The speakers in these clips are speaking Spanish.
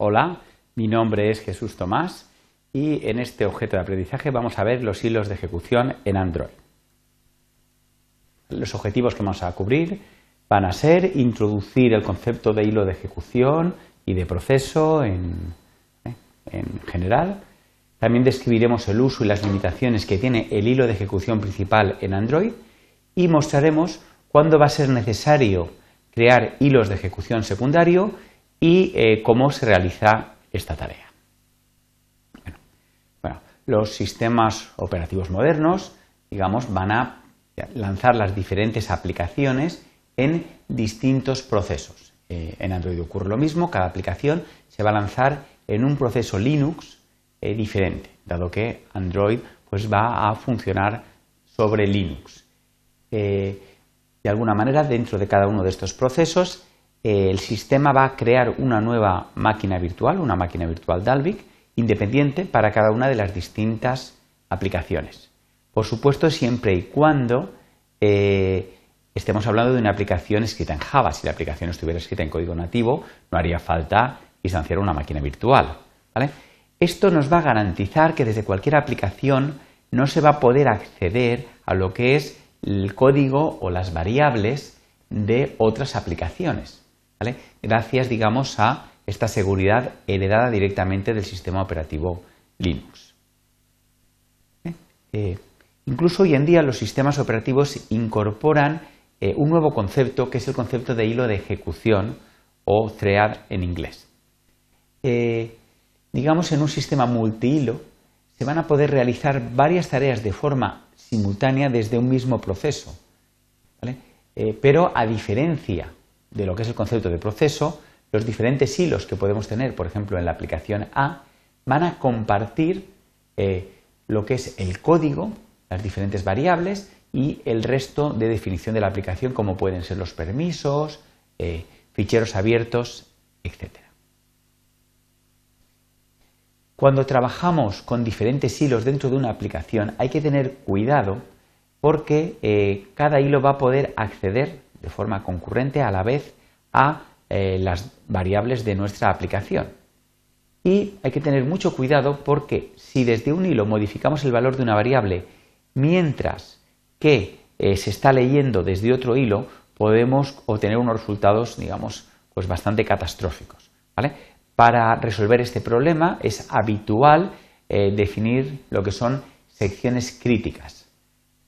Hola, mi nombre es Jesús Tomás y en este objeto de aprendizaje vamos a ver los hilos de ejecución en Android. Los objetivos que vamos a cubrir van a ser introducir el concepto de hilo de ejecución y de proceso en, ¿eh? en general. También describiremos el uso y las limitaciones que tiene el hilo de ejecución principal en Android y mostraremos cuándo va a ser necesario crear hilos de ejecución secundario y eh, cómo se realiza esta tarea. Bueno, los sistemas operativos modernos, digamos, van a lanzar las diferentes aplicaciones en distintos procesos. Eh, en Android ocurre lo mismo, cada aplicación se va a lanzar en un proceso Linux eh, diferente, dado que Android pues, va a funcionar sobre Linux. de alguna manera, dentro de cada uno de estos procesos, el sistema va a crear una nueva máquina virtual, una máquina virtual Dalvik, independiente para cada una de las distintas aplicaciones. Por supuesto, siempre y cuando eh, estemos hablando de una aplicación escrita en Java. Si la aplicación estuviera escrita en código nativo, no haría falta instanciar una máquina virtual. Esto nos va a garantizar que desde cualquier aplicación no se va a poder acceder a lo que es el código o las variables de otras aplicaciones. Gracias, digamos, a esta seguridad heredada directamente del sistema operativo Linux. ¿Eh? Eh, incluso hoy en día los sistemas operativos incorporan eh, un nuevo concepto que es el concepto de hilo de ejecución o thread en inglés. digamos, en un sistema multihilo se van a poder realizar varias tareas de forma simultánea desde un mismo proceso. pero a diferencia de lo que es el concepto de proceso, los diferentes hilos que podemos tener, por ejemplo, en la aplicación A, van a compartir eh, lo que es el código, las diferentes variables y el resto de definición de la aplicación, como pueden ser los permisos, eh, ficheros abiertos, etc. Cuando trabajamos con diferentes hilos dentro de una aplicación, hay que tener cuidado porque eh, cada hilo va a poder acceder de forma concurrente a la vez a eh, las variables de nuestra aplicación. Y hay que tener mucho cuidado porque si desde un hilo modificamos el valor de una variable mientras que eh, se está leyendo desde otro hilo, podemos obtener unos resultados, digamos, pues bastante catastróficos. Para resolver este problema es habitual eh, definir lo que son secciones críticas.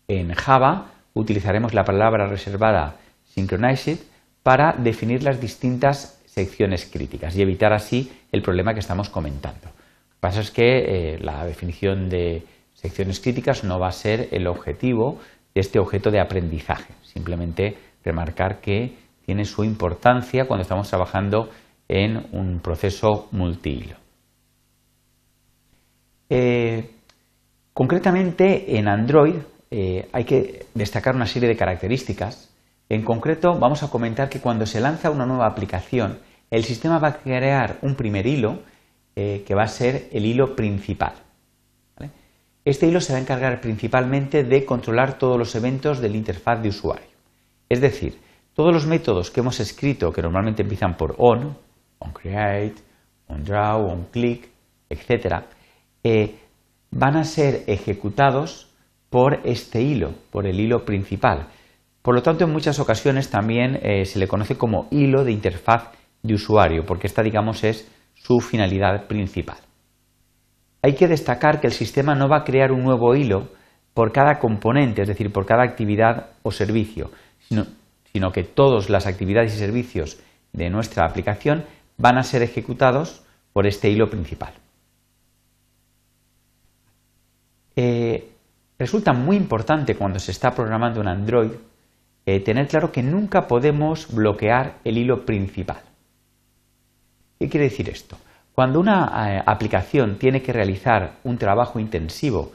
En Java utilizaremos la palabra reservada synchronized para definir las distintas secciones críticas y evitar así el problema que estamos comentando. Lo que pasa es que eh, la definición de secciones críticas no va a ser el objetivo de este objeto de aprendizaje, simplemente remarcar que tiene su importancia cuando estamos trabajando en un proceso multihilo. Eh, concretamente en Android eh, hay que destacar una serie de características en concreto, vamos a comentar que cuando se lanza una nueva aplicación, el sistema va a crear un primer hilo eh, que va a ser el hilo principal. Este hilo se va a encargar principalmente de controlar todos los eventos del interfaz de usuario. Es decir, todos los métodos que hemos escrito, que normalmente empiezan por on, onCreate, onDraw, onClick, etc., eh, van a ser ejecutados por este hilo, por el hilo principal. Por lo tanto, en muchas ocasiones también eh, se le conoce como hilo de interfaz de usuario, porque esta, digamos, es su finalidad principal. Hay que destacar que el sistema no va a crear un nuevo hilo por cada componente, es decir, por cada actividad o servicio, sino, que todas las actividades y servicios de nuestra aplicación van a ser ejecutados por este hilo principal. Eh, resulta muy importante cuando se está programando en Android eh, tener claro que nunca podemos bloquear el hilo principal. ¿Qué quiere decir esto? Cuando una eh, aplicación tiene que realizar un trabajo intensivo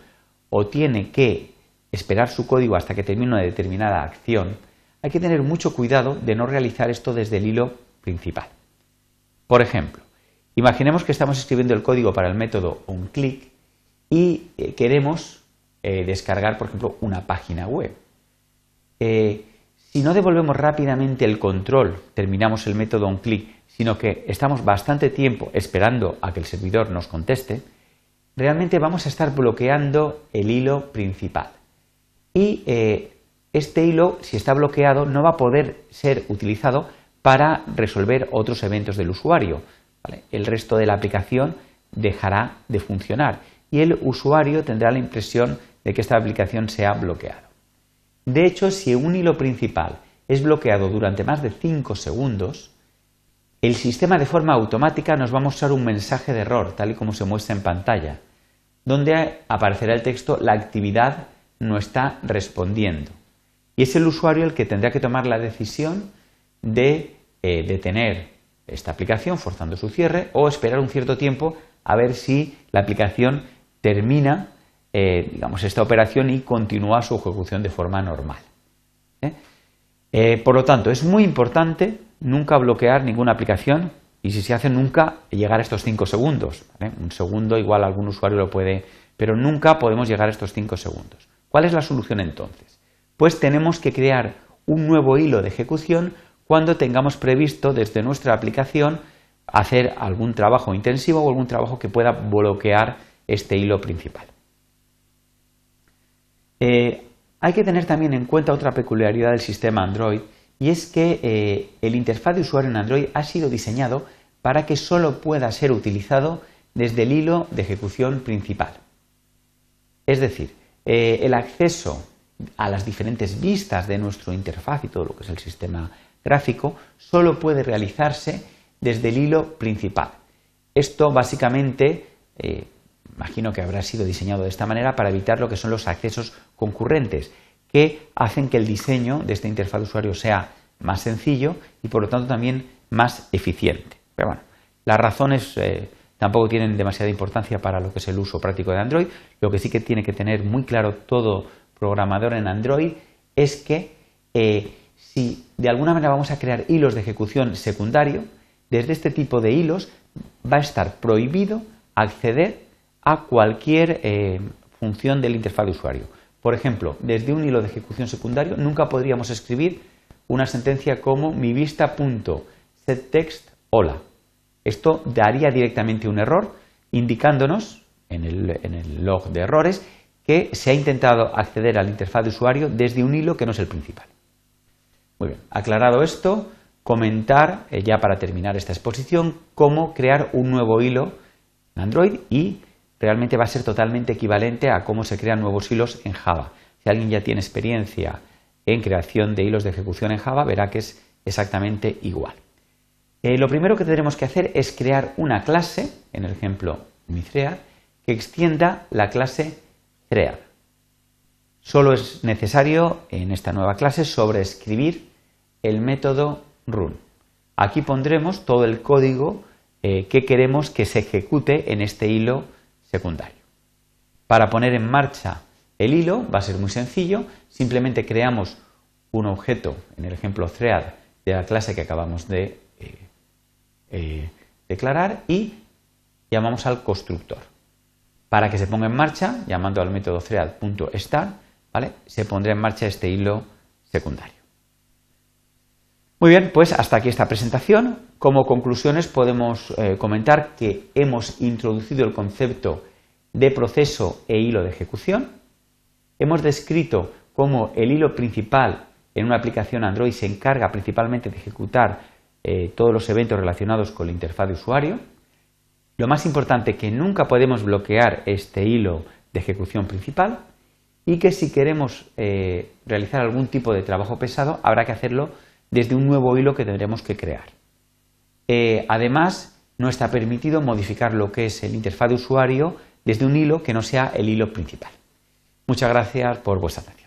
o tiene que esperar su código hasta que termine una determinada acción, hay que tener mucho cuidado de no realizar esto desde el hilo principal. Por ejemplo, imaginemos que estamos escribiendo el código para el método onClick y eh, queremos descargar, por ejemplo, una página web si no devolvemos rápidamente el control, terminamos el método on click, sino que estamos bastante tiempo esperando a que el servidor nos conteste, realmente vamos a estar bloqueando el hilo principal. Y eh, este hilo, si está bloqueado, no va a poder ser utilizado para resolver otros eventos del usuario. El resto de la aplicación dejará de funcionar y el usuario tendrá la impresión de que esta aplicación se ha bloqueado. De hecho, si un hilo principal es bloqueado durante más de 5 segundos, el sistema de forma automática nos va a mostrar un mensaje de error, tal y como se muestra en pantalla, donde aparecerá el texto la actividad no está respondiendo. Y es el usuario el que tendrá que tomar la decisión de eh, detener esta aplicación forzando su cierre o esperar un cierto tiempo a ver si la aplicación termina eh, digamos, esta operación y continúa su ejecución de forma normal. ¿eh? por lo tanto, es muy importante nunca bloquear ninguna aplicación y si se hace nunca llegar a estos 5 segundos. Un segundo igual algún usuario lo puede, pero nunca podemos llegar a estos 5 segundos. ¿Cuál es la solución entonces? Pues tenemos que crear un nuevo hilo de ejecución cuando tengamos previsto desde nuestra aplicación hacer algún trabajo intensivo o algún trabajo que pueda bloquear este hilo principal. Eh, hay que tener también en cuenta otra peculiaridad del sistema Android y es que eh, el interfaz de usuario en Android ha sido diseñado para que solo pueda ser utilizado desde el hilo de ejecución principal. Es decir, eh, el acceso a las diferentes vistas de nuestro interfaz y todo lo que es el sistema gráfico solo puede realizarse desde el hilo principal. Esto básicamente, imagino que habrá sido diseñado de esta manera para evitar lo que son los accesos concurrentes, que hacen que el diseño de esta interfaz de usuario sea más sencillo y por lo tanto también más eficiente. Pero bueno, las razones eh, tampoco tienen demasiada importancia para lo que es el uso práctico de Android. Lo que sí que tiene que tener muy claro todo programador en Android es que eh, si de alguna manera vamos a crear hilos de ejecución secundario, desde este tipo de hilos va a estar prohibido acceder a cualquier eh, función del interfaz de usuario. Por ejemplo, desde un hilo de ejecución secundario nunca podríamos escribir una sentencia como mi vista.setText hola. Esto daría directamente un error indicándonos en el, en el log de errores que se ha intentado acceder al interfaz de usuario desde un hilo que no es el principal. Muy bien, aclarado esto, comentar, eh, ya para terminar esta exposición, cómo crear un nuevo hilo en Android y realmente va a ser totalmente equivalente a cómo se crean nuevos hilos en Java. Si alguien ya tiene experiencia en creación de hilos de ejecución en Java, verá que es exactamente igual. Eh, lo primero que tendremos que hacer es crear una clase, en el ejemplo MiThread, que extienda la clase Thread. Solo es necesario en esta nueva clase sobreescribir el método run. Aquí pondremos todo el código eh, que queremos que se ejecute en este hilo secundario. Para poner en marcha el hilo va a ser muy sencillo, simplemente creamos un objeto, en el ejemplo thread, de la clase que acabamos de eh, eh, declarar y llamamos al constructor. Para que se ponga en marcha, llamando al método thread.start, se pondrá en marcha este hilo secundario. Muy bien, pues hasta aquí esta presentación. Como conclusiones podemos eh, comentar que hemos introducido el concepto de proceso e hilo de ejecución. Hemos descrito cómo el hilo principal en una aplicación Android se encarga principalmente de ejecutar eh, todos los eventos relacionados con la interfaz de usuario. Lo más importante que nunca podemos bloquear este hilo de ejecución principal y que si queremos eh, realizar algún tipo de trabajo pesado habrá que hacerlo desde un nuevo hilo que tendremos que crear. Eh, además, no está permitido modificar lo que es el interfaz de usuario desde un hilo que no sea el hilo principal. Muchas gracias por vuestra atención.